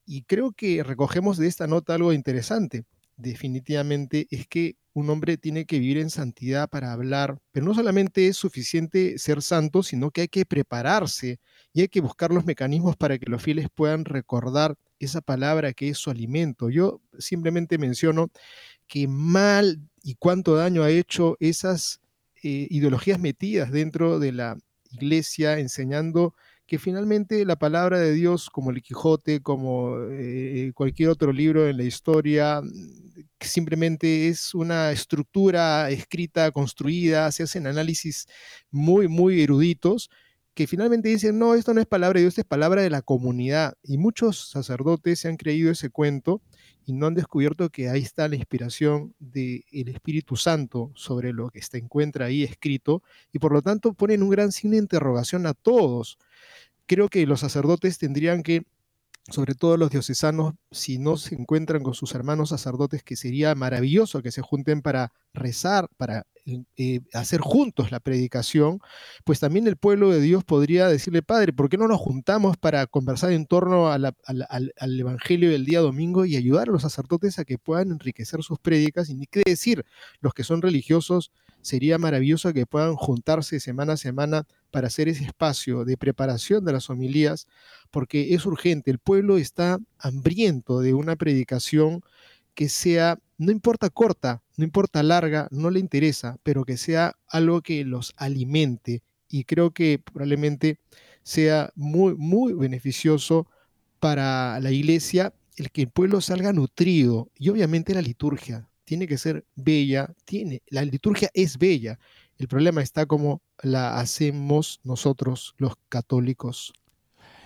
Y creo que recogemos de esta nota algo interesante. Definitivamente es que un hombre tiene que vivir en santidad para hablar, pero no solamente es suficiente ser santo, sino que hay que prepararse y hay que buscar los mecanismos para que los fieles puedan recordar esa palabra que es su alimento. Yo simplemente menciono que mal y cuánto daño ha hecho esas eh, ideologías metidas dentro de la iglesia enseñando que finalmente la palabra de Dios, como el Quijote, como eh, cualquier otro libro en la historia, simplemente es una estructura escrita, construida, se hacen análisis muy, muy eruditos, que finalmente dicen, no, esto no es palabra de Dios, esto es palabra de la comunidad. Y muchos sacerdotes se han creído ese cuento y no han descubierto que ahí está la inspiración del Espíritu Santo sobre lo que se encuentra ahí escrito y por lo tanto ponen un gran signo de interrogación a todos. Creo que los sacerdotes tendrían que sobre todo los diocesanos, si no se encuentran con sus hermanos sacerdotes, que sería maravilloso que se junten para rezar, para eh, hacer juntos la predicación, pues también el pueblo de Dios podría decirle, Padre, ¿por qué no nos juntamos para conversar en torno al, al, Evangelio del día domingo y ayudar a los sacerdotes a que puedan enriquecer sus prédicas? Y ni qué decir, los que son religiosos, sería maravilloso que puedan juntarse semana a semana para hacer ese espacio de preparación de las homilías, porque es urgente, el pueblo está hambriento de una predicación que sea, no importa corta, no importa larga, no le interesa, pero que sea algo que los alimente. Y creo que probablemente sea muy, muy beneficioso para la iglesia el que el pueblo salga nutrido y obviamente la liturgia tiene que ser bella, tiene, la liturgia es bella. El problema está como la hacemos nosotros los católicos.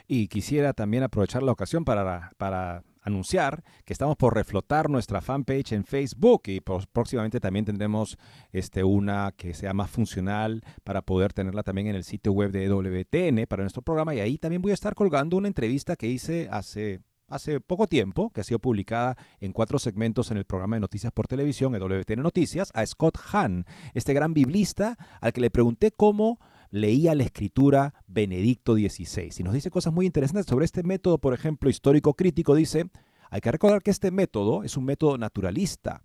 Y quisiera también aprovechar la ocasión para, para anunciar que estamos por reflotar nuestra fanpage en Facebook y próximamente también tendremos este, una que sea más funcional para poder tenerla también en el sitio web de WTN para nuestro programa. Y ahí también voy a estar colgando una entrevista que hice hace hace poco tiempo, que ha sido publicada en cuatro segmentos en el programa de noticias por televisión, WTN Noticias, a Scott Hahn, este gran biblista al que le pregunté cómo leía la escritura Benedicto XVI. Y nos dice cosas muy interesantes sobre este método, por ejemplo, histórico crítico. Dice, hay que recordar que este método es un método naturalista.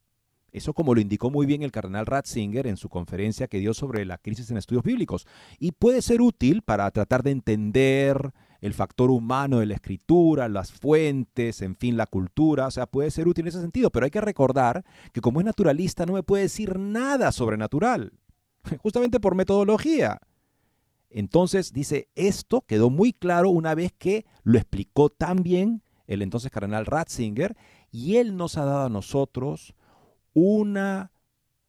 Eso como lo indicó muy bien el cardenal Ratzinger en su conferencia que dio sobre la crisis en estudios bíblicos. Y puede ser útil para tratar de entender el factor humano de la escritura, las fuentes, en fin, la cultura, o sea, puede ser útil en ese sentido, pero hay que recordar que como es naturalista no me puede decir nada sobrenatural, *laughs* justamente por metodología. Entonces dice, esto quedó muy claro una vez que lo explicó tan bien el entonces cardenal Ratzinger, y él nos ha dado a nosotros una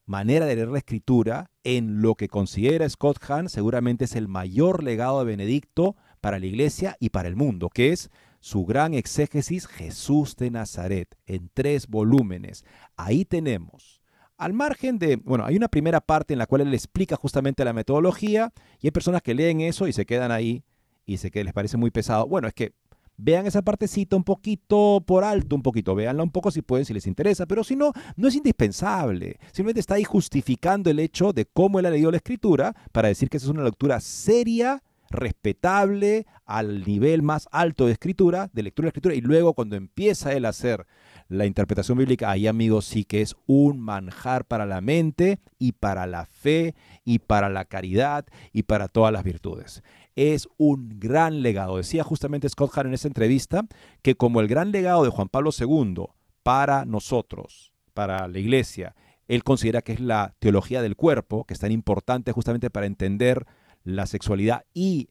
manera de leer la escritura en lo que considera Scott Hahn seguramente es el mayor legado de Benedicto para la iglesia y para el mundo, que es su gran exégesis Jesús de Nazaret, en tres volúmenes. Ahí tenemos, al margen de, bueno, hay una primera parte en la cual él explica justamente la metodología y hay personas que leen eso y se quedan ahí y se que les parece muy pesado. Bueno, es que vean esa partecita un poquito por alto, un poquito, véanla un poco si pueden, si les interesa, pero si no, no es indispensable. Simplemente está ahí justificando el hecho de cómo él ha leído la escritura para decir que esa es una lectura seria respetable al nivel más alto de escritura, de lectura de escritura, y luego cuando empieza él a hacer la interpretación bíblica, ahí amigos sí que es un manjar para la mente y para la fe y para la caridad y para todas las virtudes. Es un gran legado. Decía justamente Scott Hahn en esa entrevista que como el gran legado de Juan Pablo II para nosotros, para la iglesia, él considera que es la teología del cuerpo, que es tan importante justamente para entender la sexualidad y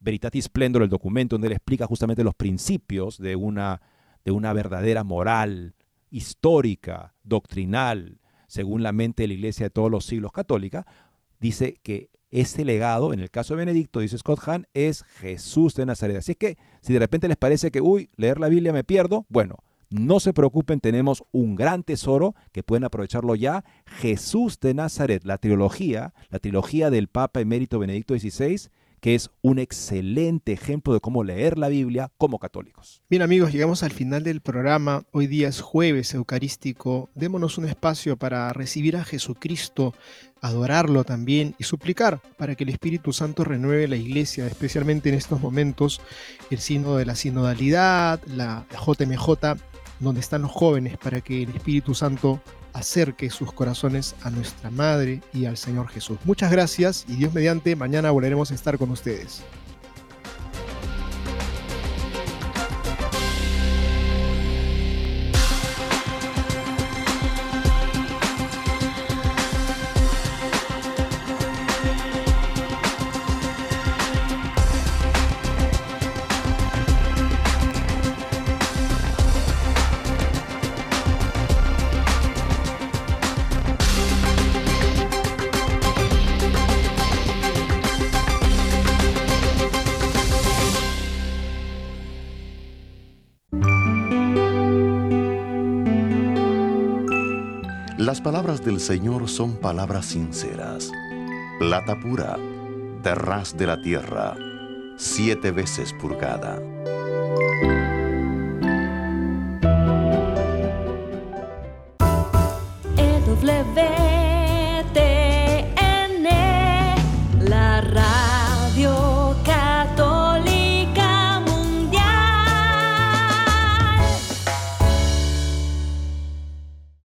Veritatis Splendor, el documento donde él explica justamente los principios de una, de una verdadera moral histórica, doctrinal, según la mente de la iglesia de todos los siglos católica, dice que ese legado, en el caso de Benedicto, dice Scott Hahn, es Jesús de Nazaret. Así que si de repente les parece que, uy, leer la Biblia me pierdo, bueno, no se preocupen, tenemos un gran tesoro que pueden aprovecharlo ya. Jesús de Nazaret, la trilogía, la trilogía del Papa emérito Benedicto XVI, que es un excelente ejemplo de cómo leer la Biblia como católicos. Bien amigos, llegamos al final del programa. Hoy día es jueves eucarístico. Démonos un espacio para recibir a Jesucristo, adorarlo también y suplicar para que el Espíritu Santo renueve la iglesia, especialmente en estos momentos, el signo de la sinodalidad, la JMJ donde están los jóvenes para que el Espíritu Santo acerque sus corazones a nuestra Madre y al Señor Jesús. Muchas gracias y Dios mediante, mañana volveremos a estar con ustedes. Del Señor son palabras sinceras, plata pura, de ras de la tierra, siete veces purgada. EW